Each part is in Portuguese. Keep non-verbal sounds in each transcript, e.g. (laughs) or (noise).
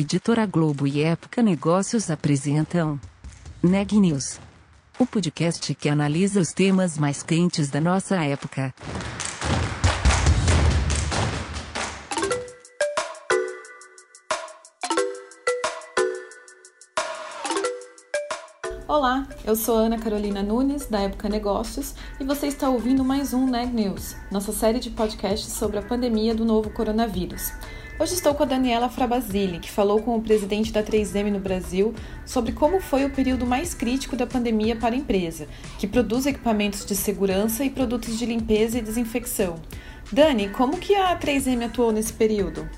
Editora Globo e Época Negócios apresentam Neg News, o podcast que analisa os temas mais quentes da nossa época. Olá, eu sou Ana Carolina Nunes, da Época Negócios, e você está ouvindo mais um Neg News, nossa série de podcasts sobre a pandemia do novo coronavírus. Hoje estou com a Daniela Frabasile, que falou com o presidente da 3M no Brasil sobre como foi o período mais crítico da pandemia para a empresa, que produz equipamentos de segurança e produtos de limpeza e desinfecção. Dani, como que a 3M atuou nesse período?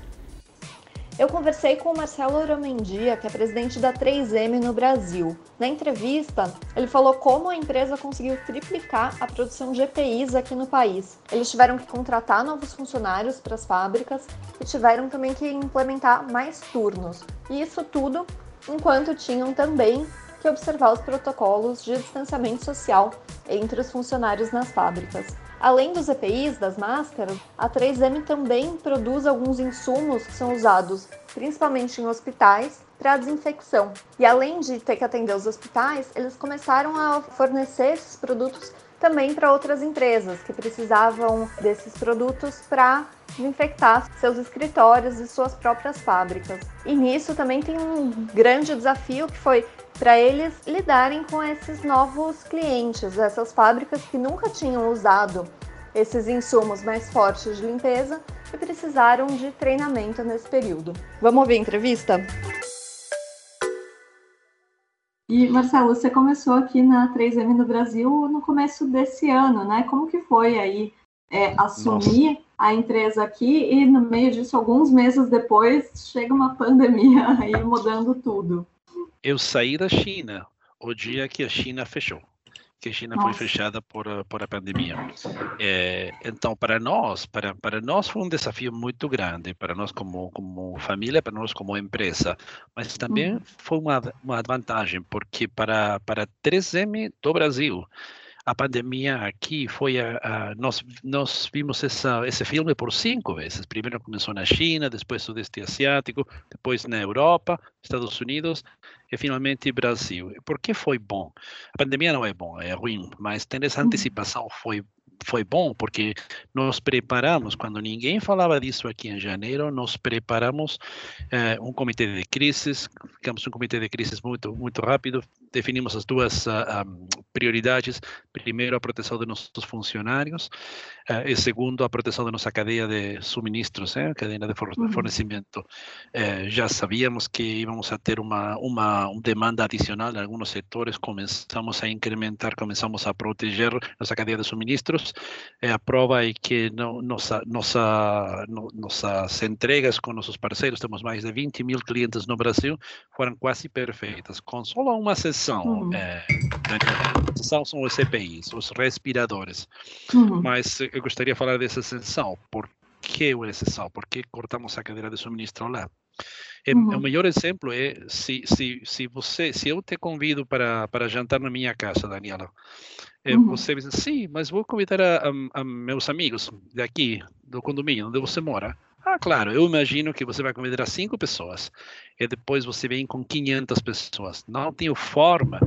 Eu conversei com o Marcelo Oramendia, que é presidente da 3M no Brasil. Na entrevista, ele falou como a empresa conseguiu triplicar a produção de EPIs aqui no país. Eles tiveram que contratar novos funcionários para as fábricas e tiveram também que implementar mais turnos. E isso tudo enquanto tinham também que observar os protocolos de distanciamento social entre os funcionários nas fábricas. Além dos EPIs, das máscaras, a 3M também produz alguns insumos que são usados principalmente em hospitais para desinfecção. E além de ter que atender os hospitais, eles começaram a fornecer esses produtos também para outras empresas que precisavam desses produtos para desinfectar seus escritórios e suas próprias fábricas. E nisso também tem um grande desafio que foi para eles lidarem com esses novos clientes, essas fábricas que nunca tinham usado esses insumos mais fortes de limpeza e precisaram de treinamento nesse período. Vamos ouvir a entrevista? E Marcelo, você começou aqui na 3M no Brasil no começo desse ano, né? Como que foi aí é, assumir Nossa. a empresa aqui e no meio disso, alguns meses depois, chega uma (laughs) pandemia aí mudando tudo? Eu saí da China o dia que a China fechou, que a China Nossa. foi fechada por, por a pandemia. É, então, para nós, para, para nós foi um desafio muito grande, para nós como, como família, para nós como empresa, mas também uhum. foi uma, uma vantagem, porque para, para 3M do Brasil, a pandemia aqui foi a, a, nós nós vimos essa, esse filme por cinco vezes. Primeiro começou na China, depois Sudeste Asiático, depois na Europa, Estados Unidos e finalmente Brasil. Por que foi bom? A pandemia não é bom, é ruim, mas ter essa antecipação foi foi bom porque nos preparamos, quando ninguém falava disso aqui em janeiro, nos preparamos eh, um comitê de crises, ficamos um comitê de crises muito, muito rápido, definimos as duas uh, ah, um, ah, prioridades. Primeiro, a proteção de nossos funcionários, uh, e segundo, a proteção da nossa cadeia de suministros, eh, cadeia de fornecimento. Uh, já sabíamos que íamos a ter uma, uma, uma demanda adicional em alguns setores, começamos a incrementar, começamos a proteger nossa cadeia de suministros. a prova é que no, nossa, nossa, no, nossas entregas com nossos parceiros, temos mais de 20 mil clientes no Brasil, foram quase perfeitas, com só uma sessão são, uhum. é, são, são os CPIs, os respiradores. Uhum. Mas eu gostaria de falar dessa exceção. Por que o exceção? Por que cortamos a cadeira de suministro lá? É, uhum. O melhor exemplo é se, se, se você, se eu te convido para, para jantar na minha casa, Daniela, é, uhum. você diz, sim, mas vou convidar a, a, a meus amigos daqui, do condomínio, onde você mora. Ah, claro, eu imagino que você vai convidar cinco pessoas e depois você vem com 500 pessoas. Não tenho forma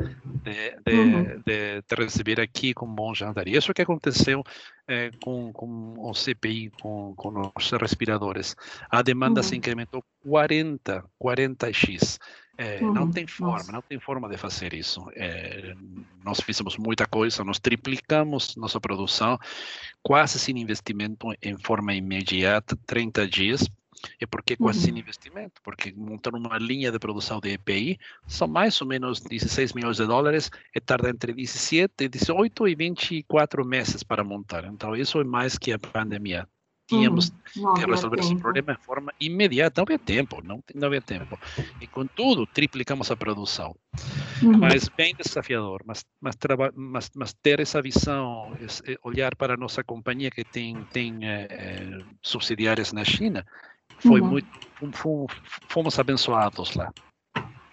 de, de, uhum. de te receber aqui com um bom jantar. E isso que aconteceu é, com, com o CPI, com, com os respiradores. A demanda uhum. se incrementou 40, 40x. É, uhum. Não tem forma, Nossa. não tem forma de fazer isso. É, nós fizemos muita coisa, nós triplicamos nossa produção, quase sem investimento, em forma imediata, 30 dias. E por que quase uhum. sem investimento? Porque montar uma linha de produção de EPI são mais ou menos 16 milhões de dólares e tarda entre 17, 18 e 24 meses para montar. Então, isso é mais que a pandemia tínhamos uhum. que resolver esse problema de forma imediata. Não havia tempo, não, não havia tempo. E, contudo, triplicamos a produção. Uhum. Mas bem desafiador, mas, mas, mas, mas ter essa visão, esse, olhar para a nossa companhia que tem, tem é, subsidiárias na China, foi uhum. muito, fomos, fomos abençoados lá.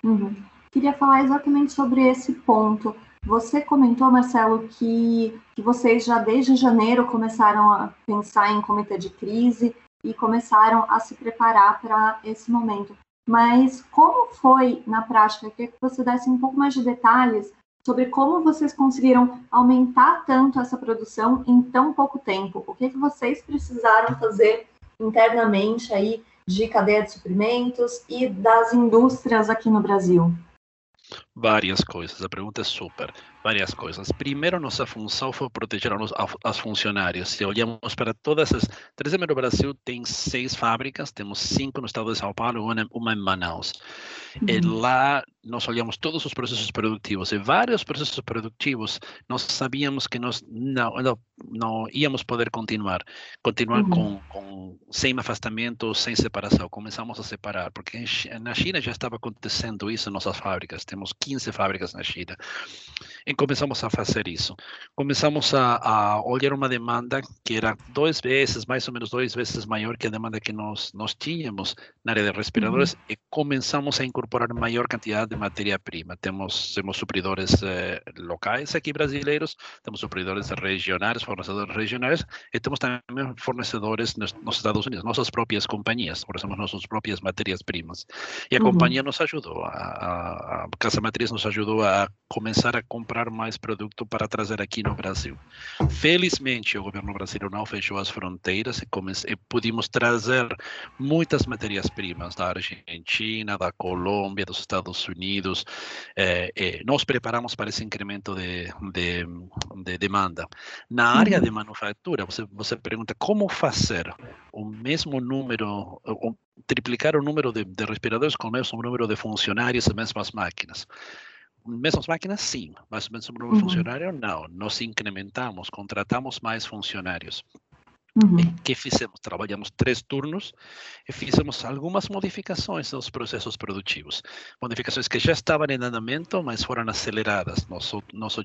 Uhum. Queria falar exatamente sobre esse ponto. Você comentou, Marcelo, que, que vocês já desde janeiro começaram a pensar em comitê de crise e começaram a se preparar para esse momento. mas como foi na prática? Eu queria que você desse um pouco mais de detalhes sobre como vocês conseguiram aumentar tanto essa produção em tão pouco tempo. O que, que vocês precisaram fazer internamente aí de cadeia de suprimentos e das indústrias aqui no Brasil? Várias coisas, a pergunta é super. Várias coisas. Primeiro, nossa função foi proteger os, os funcionários. Se olhamos para todas as. 3M no Brasil tem seis fábricas, temos cinco no estado de São Paulo, uma, uma em Manaus. Uhum. E lá nós olhamos todos os processos produtivos e vários processos produtivos nós sabíamos que nós não, não, não íamos poder continuar, continuar uhum. com, com sem afastamento, sem separação. Começamos a separar, porque na China já estava acontecendo isso em nossas fábricas. Temos 15 fábricas na China. E começamos a fazer isso. Começamos a, a olhar uma demanda que era duas vezes, mais ou menos duas vezes maior que a demanda que nós, nós tínhamos na área de respiradores uhum. e começamos a incorporar maior quantidade de matéria-prima. Temos, temos supridores eh, locais aqui brasileiros, temos supridores regionais, fornecedores regionais e temos também fornecedores nos, nos Estados Unidos, nossas próprias companhias, fornecemos nossas próprias matérias-primas. E a uhum. companhia nos ajudou, a, a, a Casa Matriz nos ajudou a começar a comprar mais produto para trazer aqui no Brasil. Felizmente, o governo brasileiro não fechou as fronteiras e, comece, e pudimos trazer muitas matérias-primas da Argentina, da Colômbia, dos Estados Unidos, eh, eh, nos preparamos para esse incremento de, de, de demanda. Na área de manufatura, você, você pergunta como fazer o mesmo número, triplicar o número de, de respiradores com o mesmo número de funcionários e mesmas máquinas. Mesmas máquinas, sim, mas o mesmo número de funcionários, não. Nós incrementamos, contratamos mais funcionários. Uhum. que fizemos? Trabalhamos três turnos e fizemos algumas modificações nos processos produtivos. Modificações que já estavam em andamento, mas foram aceleradas. Nosso, nosso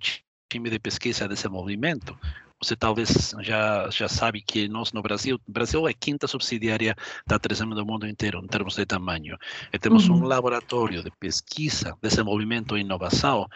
time de pesquisa desse movimento você talvez já, já sabe que nós no Brasil, Brasil é a quinta subsidiária da 3M do mundo inteiro em termos de tamanho. E temos uhum. um laboratório de pesquisa, desenvolvimento e inovação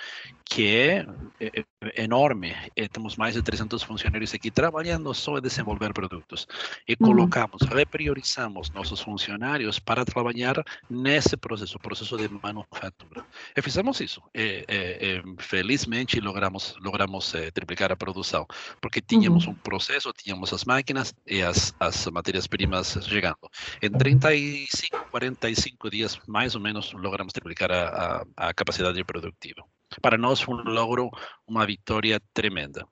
que é, é, é enorme. E temos mais de 300 funcionários aqui trabalhando só em desenvolver produtos. E colocamos, uhum. repriorizamos nossos funcionários para trabalhar nesse processo, processo de manufatura. E fizemos isso. E, e, e felizmente logramos, logramos eh, triplicar a produção porque tínhamos uhum. um processo, tínhamos as máquinas e as, as matérias-primas chegando. Em 35, 45 dias, mais ou menos, logramos triplicar a, a, a capacidade produtiva. Para nós foi um logro, uma vitória tremenda.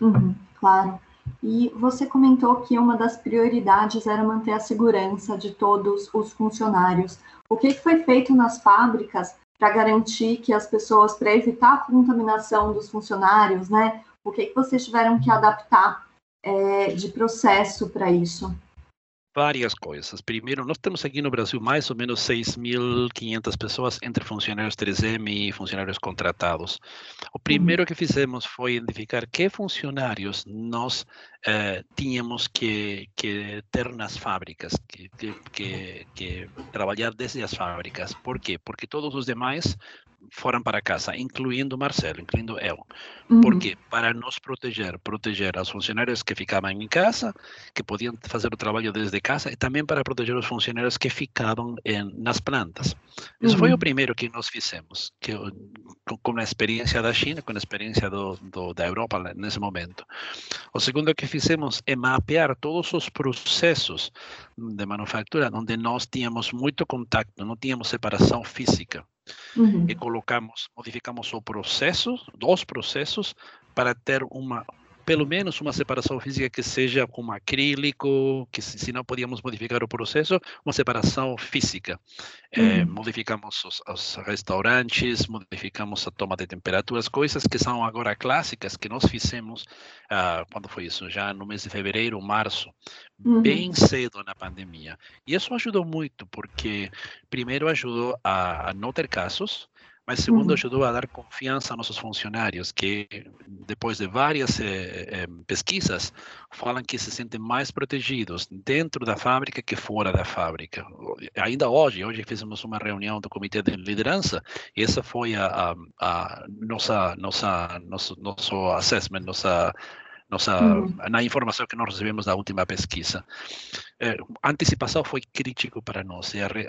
Uhum, claro. E você comentou que uma das prioridades era manter a segurança de todos os funcionários. O que foi feito nas fábricas para garantir que as pessoas, para evitar a contaminação dos funcionários, né? O que, que vocês tiveram que adaptar é, de processo para isso? Várias coisas. Primeiro, nós temos aqui no Brasil mais ou menos 6.500 pessoas entre funcionários 3M e funcionários contratados. O primeiro uhum. que fizemos foi identificar que funcionários nós eh, tínhamos que, que, ter nas fábricas, que, que, que, trabalhar desde as fábricas. Por quê? Porque todos os demais foram para casa, incluindo Marcelo, incluindo eu. Uhum. Por quê? Para nos proteger, proteger os funcionários que ficavam em casa, que podiam fazer o trabalho desde casa, e também para proteger os funcionários que ficavam em, nas plantas. Isso uhum. foi o primeiro que nós fizemos, que, com, com a experiência da China, com a experiência do, do, da Europa nesse momento. O segundo que fizemos é mapear todos os processos de manufatura onde nós tínhamos muito contato, não tínhamos separação física. Uhum. E colocamos, modificamos o processo, dos processos, para ter uma pelo menos uma separação física que seja com acrílico, que se, não podíamos modificar o processo, uma separação física. Eh, uhum. modificamos os, os, restaurantes, modificamos a toma de temperaturas, coisas que são agora clássicas que nós fizemos, uh, quando foi isso? Já no mês de fevereiro, março, uhum. bem cedo na pandemia. E isso ajudou muito, porque primeiro ajudou a, a não ter casos, mas segundo, ajudou a dar confiança a nossos funcionários, que depois de várias eh, eh, pesquisas, falam que se sentem mais protegidos dentro da fábrica que fora da fábrica. Ainda hoje, hoje fizemos uma reunião do comitê de liderança, e essa foi a, a, a nossa, nossa, nosso, nosso assessment, nossa nossa, uhum. na informação que nós recebemos da última pesquisa. A antecipação foi crítico para nós, e re,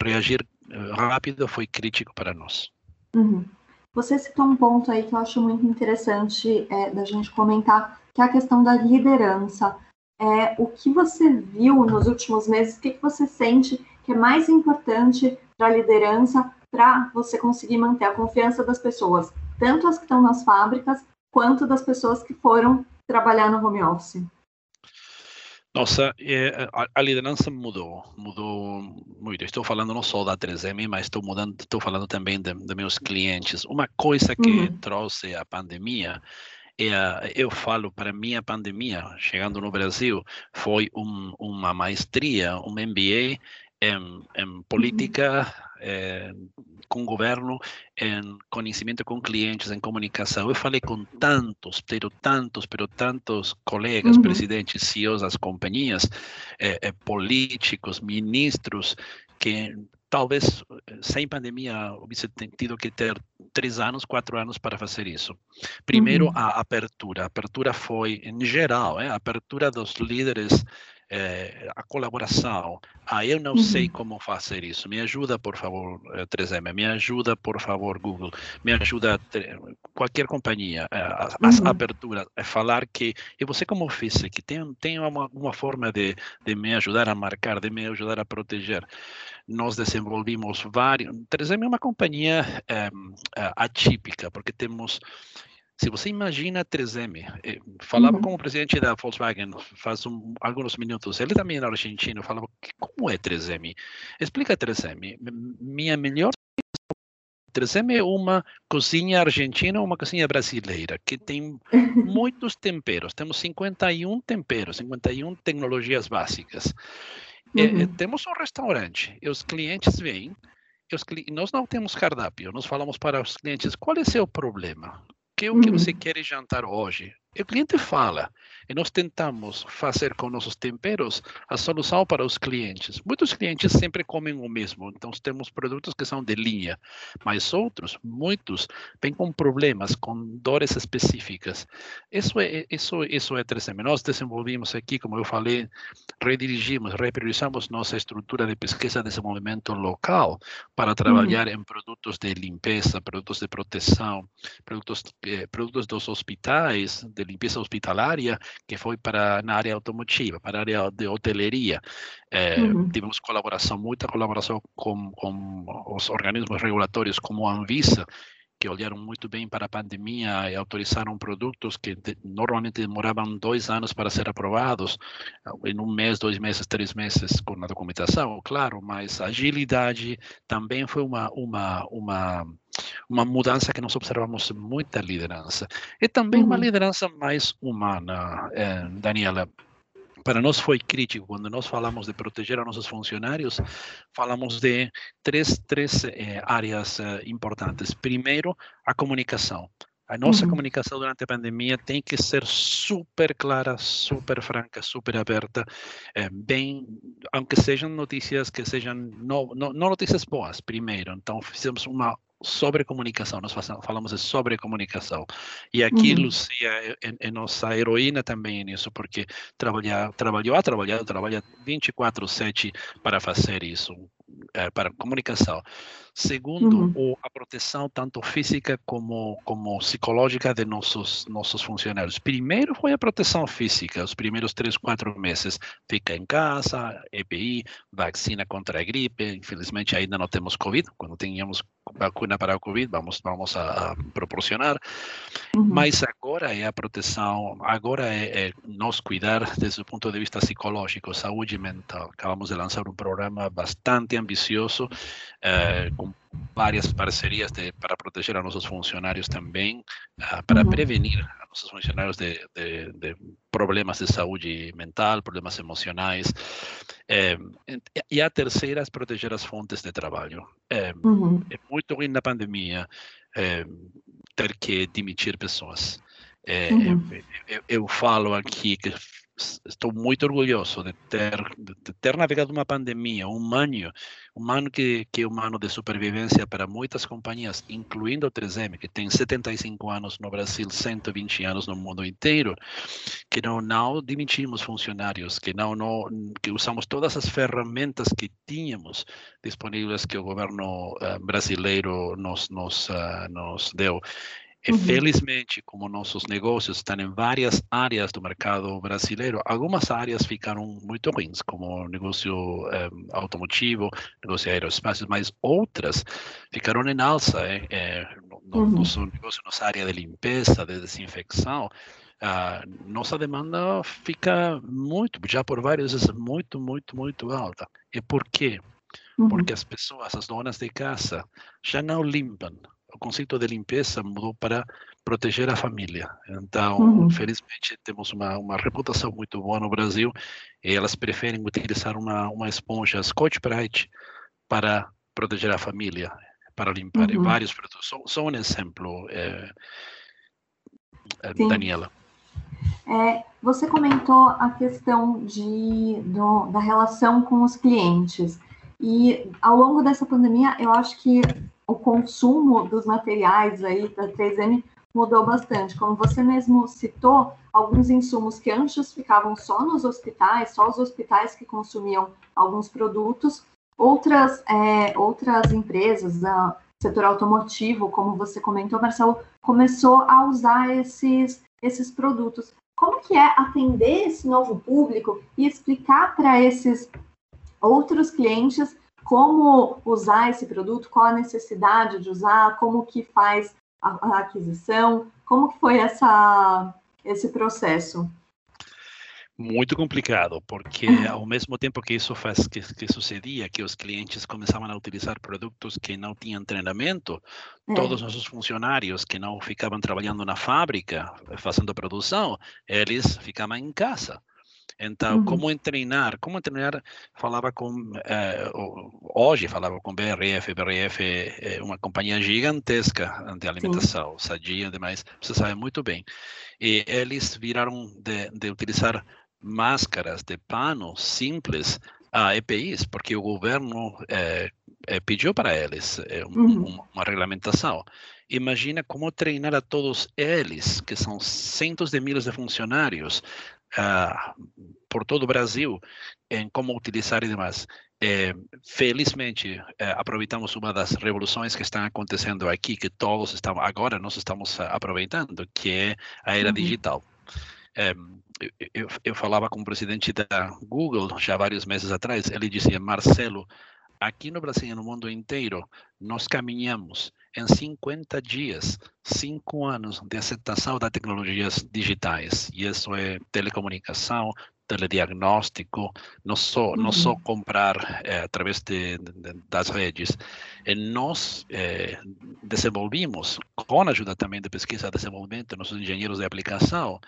reagir rápido foi crítico para nós. Uhum. Você citou um ponto aí que eu acho muito interessante é, da gente comentar, que é a questão da liderança. É, o que você viu nos últimos meses, o que, que você sente que é mais importante para a liderança para você conseguir manter a confiança das pessoas, tanto as que estão nas fábricas, quanto das pessoas que foram trabalhar no home office? Nossa, é, a, a, liderança mudou, mudou muito. Estou falando não só da 3M, mas estou mudando, estou falando também de, de meus clientes. Uma coisa que uhum. trouxe a pandemia é, eu falo para mim a pandemia, chegando no Brasil, foi um, uma maestria, um MBA em, em política é, com governo, em conhecimento com clientes, em comunicação. Eu falei com tantos, pero tantos, pero tantos colegas, uhum. presidentes, CEOs das companhias, é, é, políticos, ministros, que talvez sem pandemia hubiese tido que ter três anos, quatro anos para fazer isso. Primeiro, uhum. a apertura. A apertura foi, em geral, a apertura dos líderes é, a colaboração. Ah, eu não uhum. sei como fazer isso. Me ajuda, por favor, 3M. Eh, me ajuda, por favor, Google. Me ajuda qualquer companhia. As uhum. aberturas. É falar que e você como fiz que tem tem uma, uma forma de, de me ajudar a marcar, de me ajudar a proteger. Nós desenvolvimos vários. 3M é uma companhia é, atípica porque temos se você imagina 3M, eh, falava uhum. com o presidente da Volkswagen faz um, alguns minutos, ele também era argentino, falava, como é 3M? Explica 3M. Minha melhor 3M é uma cozinha argentina ou uma cozinha brasileira, que tem (laughs) muitos temperos. Temos 51 temperos, 51 tecnologias básicas. Eh, uhum. temos um restaurante e os clientes vêm, os, nós não temos cardápio, nós falamos para os clientes qual é o seu problema que o que você uhum. quer jantar hoje? O cliente fala e nós tentamos fazer com nossos temperos a solução para os clientes. Muitos clientes sempre comem o mesmo, então temos produtos que são de linha, mas outros, muitos, vêm com problemas, com dores específicas. Isso é isso isso é 3M. Nós desenvolvimos aqui, como eu falei, redirigimos, repriorizamos nossa estrutura de pesquisa de desenvolvimento local para trabalhar uhum. em produtos de limpeza, produtos de proteção, produtos eh, produtos dos hospitais, de de limpeza hospitalária, que foi para na área automotiva, para a área de hoteleria. É, uhum. Tivemos colaboração, muita colaboração com, com os organismos regulatórios como a Anvisa, que olharam muito bem para a pandemia e autorizaram produtos que de, normalmente demoravam dois anos para ser aprovados, em um mês, dois meses, três meses com a documentação, claro, mas a agilidade também foi uma, uma, uma, uma mudança que nós observamos muita liderança. E também uhum. uma liderança mais humana, eh, Daniela para nós foi crítico quando nós falamos de proteger a nossos funcionários, falamos de três, três eh, áreas eh, importantes. Primeiro, a comunicação. A nossa uhum. comunicação durante a pandemia tem que ser super clara, super franca, super aberta, é, bem, aunque sejam notícias que sejam não, não, não notícias boas, primeiro. Então fizemos uma sobre comunicação, nós falamos sobre comunicação. E aqui, uhum. Lucia é, é, é, nossa heroína também nisso, porque trabalha, trabalhou, ha trabalhado, trabalha 24-7 para fazer isso, para comunicação. Segundo, uhum. a proteção tanto física como, como psicológica de nossos, nossos funcionários. Primeiro foi a proteção física, os primeiros três, quatro meses. Fica em casa, EPI, vacina contra a gripe. Infelizmente ainda não temos Covid. Quando tenhamos vacuna para o Covid, vamos, vamos a, a proporcionar. Uhum. Mas agora é a proteção, agora é, é nós cuidar desde o ponto de vista psicológico, saúde mental. Acabamos de lançar um programa bastante ambicioso, eh, com várias parcerias de, para proteger a nossos funcionários também, uh, para uhum. prevenir a nossos funcionários de, de, de, problemas de saúde mental, problemas emocionais. É, e a terceira é proteger as fontes de trabalho. É, uhum. é muito ruim na pandemia ter que demitir pessoas. Uhum. Eu, eu falo aqui que estou muito orgulhoso de ter, de ter navegado uma pandemia, um ano, um ano que, que é um ano de sobrevivência para muitas companhias, incluindo o 3M, que tem 75 anos no Brasil, 120 anos no mundo inteiro, que não, não demitimos funcionários, que não, não que usamos todas as ferramentas que tínhamos disponíveis que o governo uh, brasileiro nos, nos, uh, nos deu. E, felizmente, como nossos negócios estão em várias áreas do mercado brasileiro, algumas áreas ficaram muito ruins, como negócio eh, automotivo, negócio aeroespacial, mas outras ficaram em alça. Eh, eh, no, uhum. Nosso negócio, nossa área de limpeza, de desinfecção, a nossa demanda fica muito, já por vários vezes, muito, muito, muito alta. E por quê? Uhum. Porque as pessoas, as donas de casa, já não limpam o conceito de limpeza mudou para proteger a família. Então, uhum. felizmente, temos uma, uma reputação muito boa no Brasil e elas preferem utilizar uma, uma esponja Scotch Brite para proteger a família, para limpar uhum. vários produtos. Só, só, um exemplo, é, é, Daniela. É, você comentou a questão de, do, da relação com os clientes. E ao longo dessa pandemia, eu acho que o consumo dos materiais aí da 3M mudou bastante. Como você mesmo citou, alguns insumos que antes ficavam só nos hospitais, só os hospitais que consumiam alguns produtos, outras, é, outras empresas, do setor automotivo, como você comentou, Marcelo, começou a usar esses, esses produtos. Como que é atender esse novo público e explicar para esses outros clientes como usar esse produto, qual a necessidade de usar, como que faz a, aquisição, como que foi essa, esse processo? Muito complicado, porque (laughs) ao mesmo tempo que isso faz que, que sucedia, que os clientes começavam a utilizar produtos que não tinham treinamento, é. todos os nossos funcionários que não ficavam trabalhando na fábrica, fazendo produção, eles ficavam em casa. Então, uhum. como treinar? Como treinar? Falava com eh, hoje falava com BRF. BRF é uma companhia gigantesca de alimentação, Sim. sadia, demais. Você sabe muito bem. E eles viraram de, de utilizar máscaras de pano simples a EPIs, porque o governo eh, eh, pediu para eles um, uhum. uma regulamentação. Imagina como treinar a todos eles, que são centos de milhares de funcionários, uh, por todo o Brasil em como utilizar e demais. É, felizmente, é, aproveitamos uma das revoluções que estão acontecendo aqui, que todos estamos, agora nós estamos aproveitando, que é a era uhum. digital. É, eu, eu, falava com o presidente da Google já vários meses atrás, ele dizia, Marcelo, aqui no Brasil e no mundo inteiro, nós caminhamos em 50 dias, cinco anos de aceitação das tecnologias digitais. E isso é telecomunicação, telediagnóstico, não só, não só comprar é, através de, de, das redes. E nós é, desenvolvimos, com a ajuda também de pesquisa e desenvolvimento, nossos engenheiros de aplicação,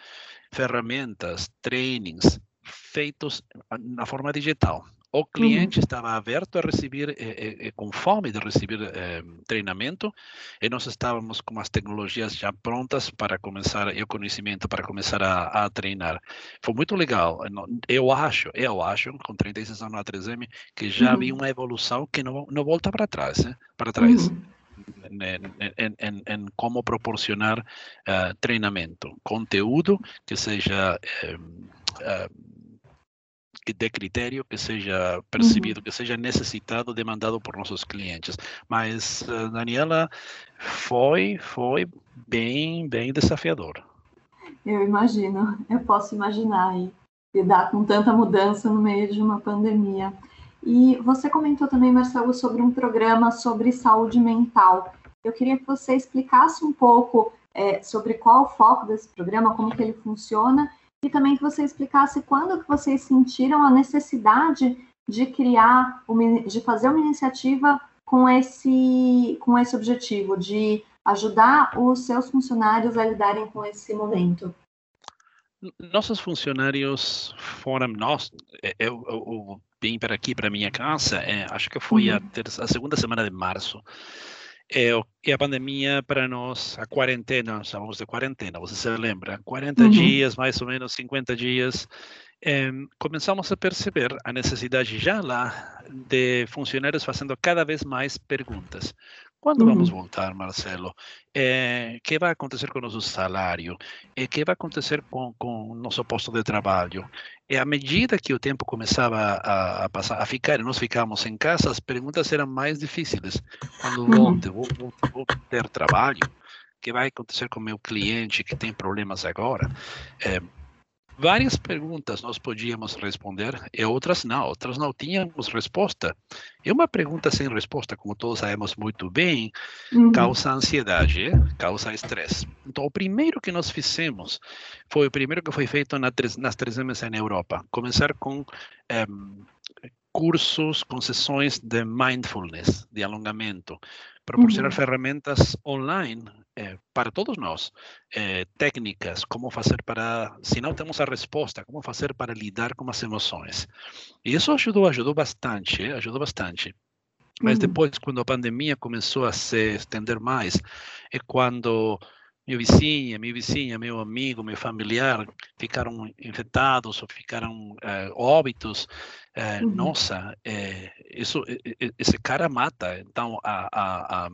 ferramentas, trainings feitos na forma digital. O cliente uhum. estava aberto a receber, eh, eh, com fome de receber eh, treinamento, e nós estávamos com as tecnologias já prontas para começar, e o conhecimento para começar a, a, treinar. Foi muito legal. Eu acho, eu acho, com 36 anos na 3M, que já uhum. vi uma evolução que não, não volta para trás, né? para trás. Uhum. Em, em, em, como proporcionar uh, treinamento, conteúdo que seja uh, que dê critério, que seja percebido, uhum. que seja necessitado, demandado por nossos clientes. Mas, uh, Daniela, foi, foi bem, bem desafiador. Eu imagino, eu posso imaginar aí, lidar com tanta mudança no meio de uma pandemia. E você comentou também, Marcelo, sobre um programa sobre saúde mental. Eu queria que você explicasse um pouco é, sobre qual o foco desse programa, como que ele funciona e também que você explicasse quando que vocês sentiram a necessidade de criar, de fazer uma iniciativa com esse, com esse objetivo, de ajudar os seus funcionários a lidarem com esse momento. Nossos funcionários foram nós, eu, eu, eu vim para aqui, para minha casa, é, acho que foi uhum. a, terça, a segunda semana de março. É, e a pandemia para nós, a quarentena, chamamos de quarentena, você se lembra? 40 uhum. dias, mais ou menos 50 dias, começamos a perceber a necessidade já lá de funcionários fazendo cada vez mais perguntas. Quando vamos voltar, Marcelo? É, que vai acontecer com o nosso salário? E que vai acontecer com, com o nosso posto de trabalho? E à medida que o tempo começava a, a passar, a ficar, e nós ficávamos em casa, as perguntas eram mais difíceis. Quando volte, vou, vou, vou ter trabalho? O que vai acontecer com o meu cliente que tem problemas agora? É, várias perguntas nós podíamos responder e outras não, outras não tínhamos resposta. E uma pergunta sem resposta, como todos sabemos muito bem, uhum. causa ansiedade, causa estresse. Então, o primeiro que nós fizemos foi o primeiro que foi feito na, nas três M's na Europa, começar com um, cursos, com sessões de mindfulness, de alongamento, proporcionar uhum. ferramentas online eh, para todos nós, eh, técnicas, como fazer para, se não temos a resposta, como fazer para lidar com as emoções. E isso ajudou, ajudou bastante, eh, ajudou bastante. Mas uhum. depois, quando a pandemia começou a se estender mais, é quando minha vizinha, minha vizinha, meu amigo, meu familiar ficaram infectados ou ficaram óbitos, uhum. nossa, isso, esse cara mata. Então, a, a, a,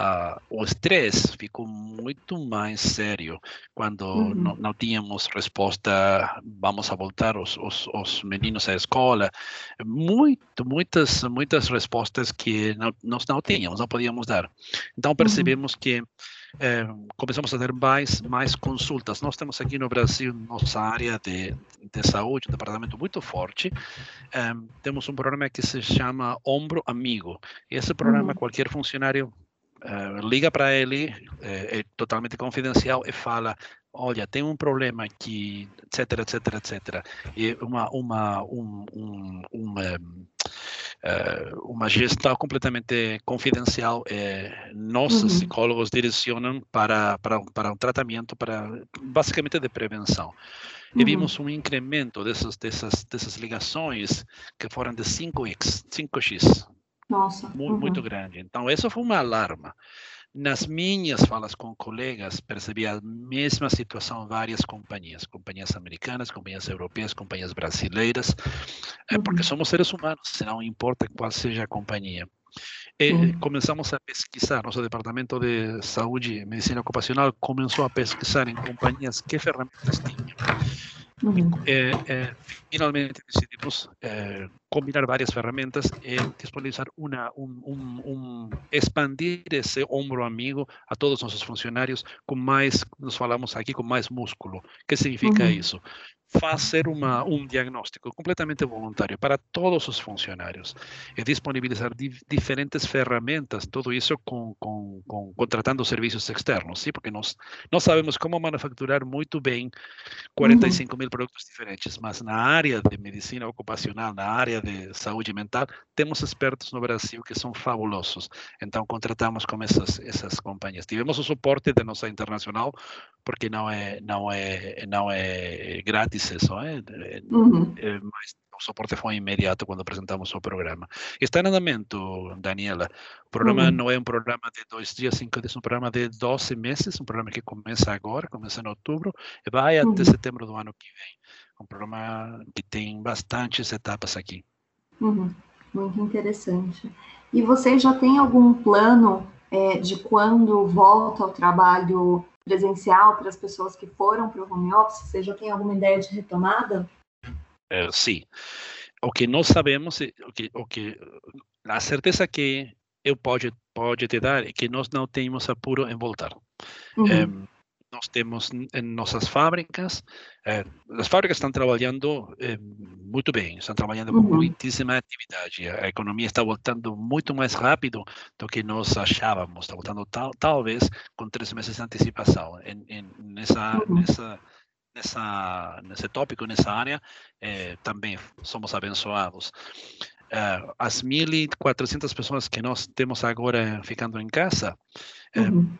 uh, o estresse ficou muito mais sério quando uhum. não, não, tínhamos resposta, vamos a voltar os, os, os, meninos à escola, muito, muitas, muitas respostas que não, nós não tínhamos, não podíamos dar. Então percebemos uhum. que é, começamos a ter mais, mais consultas. Nós temos aqui no Brasil, nossa área de, de saúde, um departamento muito forte. É, temos um programa que se chama Ombro Amigo. E esse programa, uhum. qualquer funcionário uh, liga para ele, é, é, totalmente confidencial e fala, olha, tem um problema aqui, etc, etc, etc. E uma, uma, um, um, uma, uh, uma gestão completamente confidencial. É, nós, uhum. psicólogos, direcionam para, para, para um tratamento, para basicamente de prevenção. E vimos um incremento dessas, dessas, dessas ligações que foram de 5x, 5x nossa. Muito, uhum. muito grande. Então, isso foi uma alarma. Nas minhas falas com colegas, percebi a mesma situação em várias companhias, companhias americanas, companhias europeias, companhias brasileiras, uhum. porque somos seres humanos, não importa qual seja a companhia. E uhum. começamos a pesquisar, nosso departamento de saúde e medicina ocupacional começou a pesquisar em companhias que ferramentas tinham. Uhum. É, é, finalmente decidimos é, combinar várias ferramentas e disponibilizar uma, um, um, um, expandir esse ombro amigo a todos os nossos funcionários com mais, nós falamos aqui, com mais músculo. O que significa uhum. isso? Fazer uma, um diagnóstico completamente voluntário para todos os funcionários e disponibilizar di diferentes ferramentas, tudo isso com, com, com, contratando serviços externos, sim? porque nós, nós sabemos como manufaturar muito bem 45 uhum. mil produtos diferentes, mas na área de medicina ocupacional, na área de saúde mental, temos expertos no Brasil que são fabulosos, então contratamos com essas, essas companhias. Tivemos o suporte da nossa internacional, porque não é, não é, não é grátis isso, é, uhum. é, mas o suporte foi imediato quando apresentamos o programa. Está em andamento, Daniela. O programa uhum. não é um programa de dois dias, cinco dias, é um programa de 12 meses, um programa que começa agora, começa em outubro, e vai uhum. até setembro do ano que vem. Um programa que tem bastantes etapas aqui. Uhum. Muito interessante. E você já tem algum plano é, de quando volta ao trabalho presencial para as pessoas que foram para o home office? Você já tem alguma ideia de retomada? É, sim. O que nós sabemos, o que, o que, a certeza que eu pode pode te dar é que nós não temos apuro em voltar. Uhum. É, nós temos em nossas fábricas, eh, as fábricas estão trabalhando eh, muito bem, estão trabalhando com uhum. muitíssima atividade. A economia está voltando muito mais rápido do que nós achávamos, está voltando tal, talvez com três meses de antecipação. Em, em, nessa, uhum. nessa, nessa, nesse tópico, nessa área, eh, também somos abençoados. Uh, as 1.400 pessoas que nós temos agora ficando em casa, uhum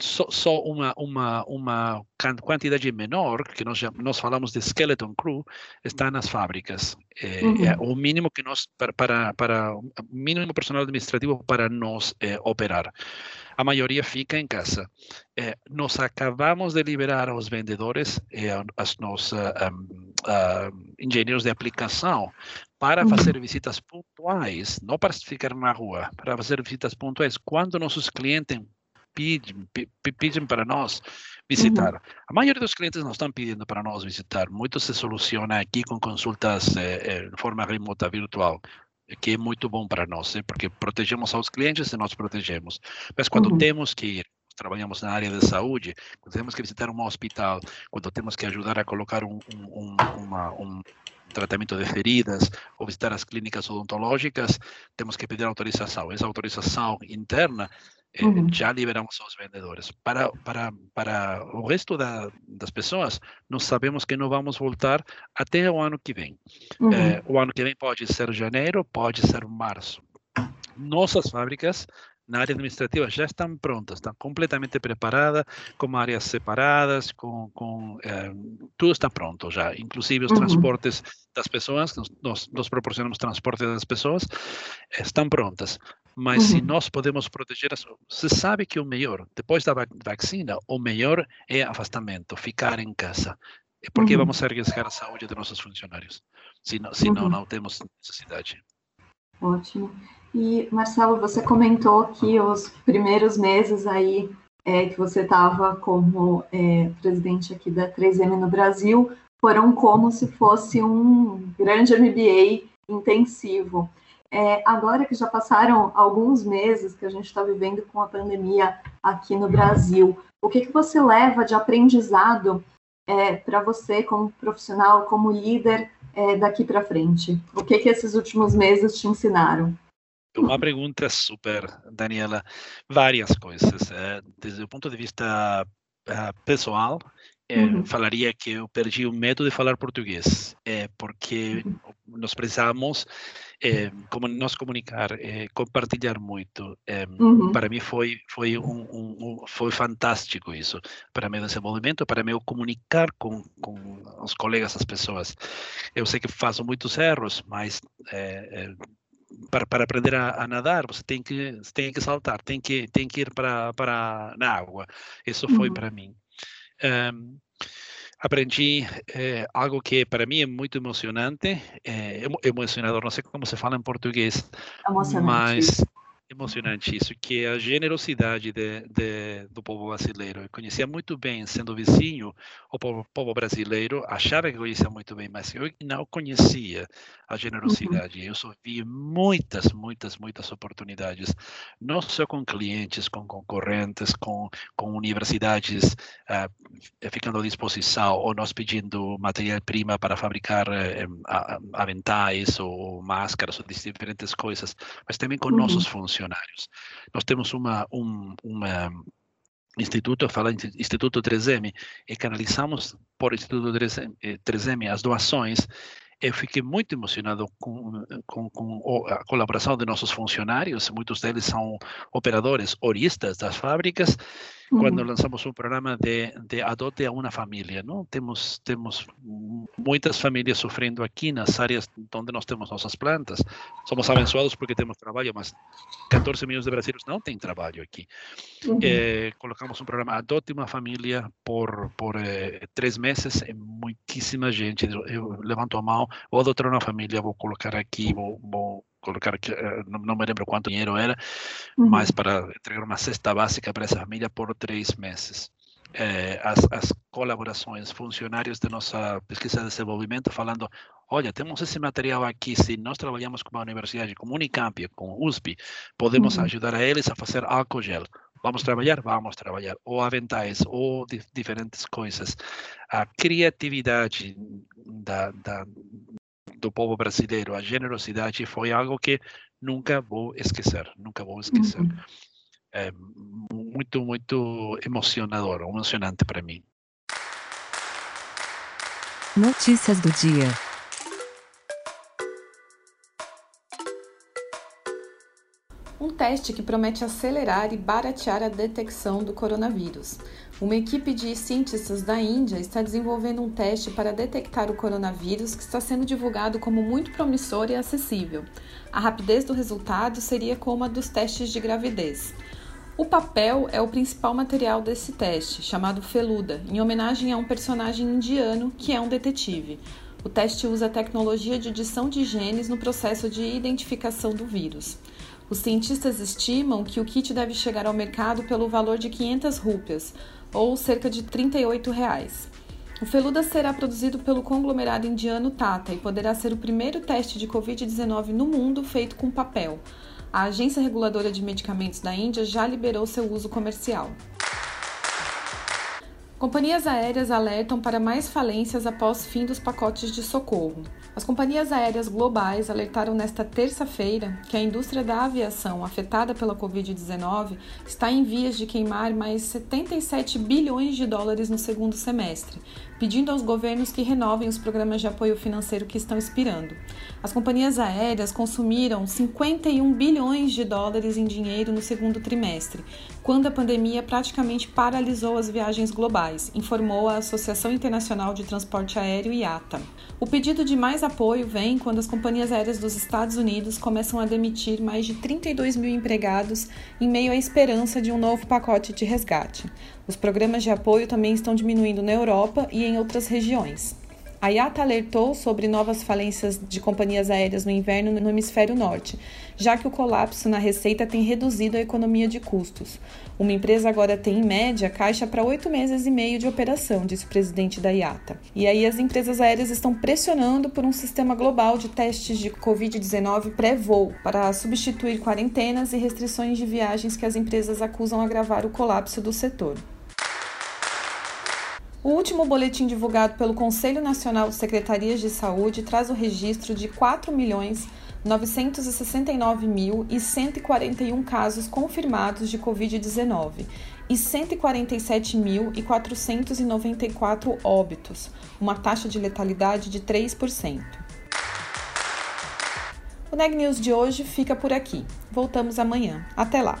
só, só uma, uma, uma quantidade menor, que nós, nós falamos de skeleton crew, está nas fábricas. É, uhum. é o mínimo que nós, para, para, para mínimo personal administrativo para nós é, operar. A maioria fica em casa. É, nós acabamos de liberar aos vendedores e as nossas um, uh, engenheiros de aplicação para fazer visitas pontuais, não para ficar na rua, para fazer visitas pontuais. Quando nossos clientes pedem, pedem para nós visitar. Uhum. A maioria dos clientes não estão pedindo para nós visitar. Muito se soluciona aqui com consultas eh, de forma remota, virtual que é muito bom para nós, né? porque protegemos aos clientes e nós protegemos. Mas quando uhum. temos que ir, trabalhamos na área de saúde, quando temos que visitar um hospital, quando temos que ajudar a colocar um, um, uma, um tratamento de feridas ou visitar as clínicas odontológicas, temos que pedir autorização. Essa autorização interna eh, uhum. já liberamos aos vendedores. Para, para, para o resto da, das pessoas, nós sabemos que não vamos voltar até o ano que vem. Uhum. Eh, o ano que vem pode ser janeiro, pode ser março. Nossas fábricas na área administrativa já estão prontas, estão completamente preparadas, com áreas separadas, com, com eh, tudo está pronto já, inclusive os uhum. transportes das pessoas, nós, nós proporcionamos transporte das pessoas, estão prontas. Mas uhum. se nós podemos proteger, você sabe que o melhor, depois da vacina, o melhor é afastamento, ficar em casa. É porque uhum. vamos arriscar a saúde de nossos funcionários, se, não, se uhum. não, não temos necessidade. Ótimo. E, Marcelo, você comentou que os primeiros meses aí é, que você estava como é, presidente aqui da 3M no Brasil foram como se fosse um grande MBA intensivo. É, agora que já passaram alguns meses que a gente está vivendo com a pandemia aqui no Brasil, o que, que você leva de aprendizado é, para você como profissional, como líder é, daqui para frente? O que, que esses últimos meses te ensinaram? Uma pergunta super, Daniela. Várias coisas. Eh, desde o ponto de vista eh, pessoal, eh, uhum. falaria que eu perdi o medo de falar português, porque uhum. nós precisamos como nos comunicar, compartilhar muito. uhum. Para mim foi foi um, um, foi fantástico isso, para meu desenvolvimento, para meu comunicar com, com os colegas, as pessoas. Eu sei que faço muitos erros, mas para, para aprender a, a, nadar, você tem que tem que saltar, tem que tem que ir para para na água. Isso foi uhum. para mim. Um, aprendi é, algo que para mim é muito emocionante, é, emocionador, não sei como se fala em português, mas emocionante isso, que é a generosidade de, de, do povo brasileiro. Eu conhecia muito bem, sendo vizinho, o povo, povo, brasileiro, achava que conhecia muito bem, mas eu não conhecia a generosidade. Uhum. Eu só vi muitas, muitas, muitas oportunidades, não só com clientes, com concorrentes, com, com universidades uh, ficando à disposição, ou nós pedindo matéria-prima para fabricar uh, aventais ou máscaras, ou diferentes coisas, mas também com uhum. nossos funcionários funcionários. Nós temos uma, um, uma instituto, fala Instituto 3M, e canalizamos por Instituto 3M, 3M as doações. Eu fiquei muito emocionado com, com, com, a colaboração de nossos funcionários, muitos deles são operadores, oristas das fábricas, quando lançamos um programa de, de adote a uma família. Não? Temos, temos muitas famílias sofrendo aqui nas áreas onde nós temos nossas plantas. Somos abençoados porque temos trabalho, mas 14 milhões de brasileiros não têm trabalho aqui. É, colocamos um programa Adote uma família por, por três meses, muitíssima gente. Eu levanto a mão, vou adotar uma família, vou colocar aqui, vou colocar que eh, me lembro quanto dinheiro era, uhum. mas para entregar uma cesta básica para essa família por três meses. É, as, as, colaborações, funcionários de nossa pesquisa de desenvolvimento falando, olha, temos esse material aqui, se nós trabalhamos com a universidade, com a Unicamp, com a USP, podemos uhum. ajudar a eles a fazer álcool gel. Vamos trabalhar? Vamos trabalhar. Ou aventais, ou di diferentes coisas. A criatividade da, da, do povo brasileiro, a generosidade foi algo que nunca vou esquecer, nunca vou esquecer. Uhum. É muito, muito emocionador, emocionante para mim. Notícias do dia. Um teste que promete acelerar e baratear a detecção do coronavírus. Uma equipe de cientistas da Índia está desenvolvendo um teste para detectar o coronavírus que está sendo divulgado como muito promissor e acessível. A rapidez do resultado seria como a dos testes de gravidez. O papel é o principal material desse teste, chamado Feluda, em homenagem a um personagem indiano que é um detetive. O teste usa tecnologia de edição de genes no processo de identificação do vírus. Os cientistas estimam que o kit deve chegar ao mercado pelo valor de 500 rúpias, ou cerca de 38 reais. O Feluda será produzido pelo conglomerado indiano Tata e poderá ser o primeiro teste de Covid-19 no mundo feito com papel. A Agência Reguladora de Medicamentos da Índia já liberou seu uso comercial. Companhias aéreas alertam para mais falências após fim dos pacotes de socorro. As companhias aéreas globais alertaram nesta terça-feira que a indústria da aviação afetada pela Covid-19 está em vias de queimar mais 77 bilhões de dólares no segundo semestre, pedindo aos governos que renovem os programas de apoio financeiro que estão expirando. As companhias aéreas consumiram 51 bilhões de dólares em dinheiro no segundo trimestre, quando a pandemia praticamente paralisou as viagens globais, informou a Associação Internacional de Transporte Aéreo IATA. O pedido de mais apoio vem quando as companhias aéreas dos Estados Unidos começam a demitir mais de 32 mil empregados em meio à esperança de um novo pacote de resgate. Os programas de apoio também estão diminuindo na Europa e em outras regiões. A IATA alertou sobre novas falências de companhias aéreas no inverno no hemisfério norte, já que o colapso na receita tem reduzido a economia de custos. Uma empresa agora tem, em média, caixa para oito meses e meio de operação, disse o presidente da IATA. E aí as empresas aéreas estão pressionando por um sistema global de testes de Covid-19 pré-voo para substituir quarentenas e restrições de viagens que as empresas acusam agravar o colapso do setor. O último boletim divulgado pelo Conselho Nacional de Secretarias de Saúde traz o registro de 4.969.141 casos confirmados de Covid-19 e 147.494 óbitos, uma taxa de letalidade de 3%. O Neg News de hoje fica por aqui. Voltamos amanhã. Até lá!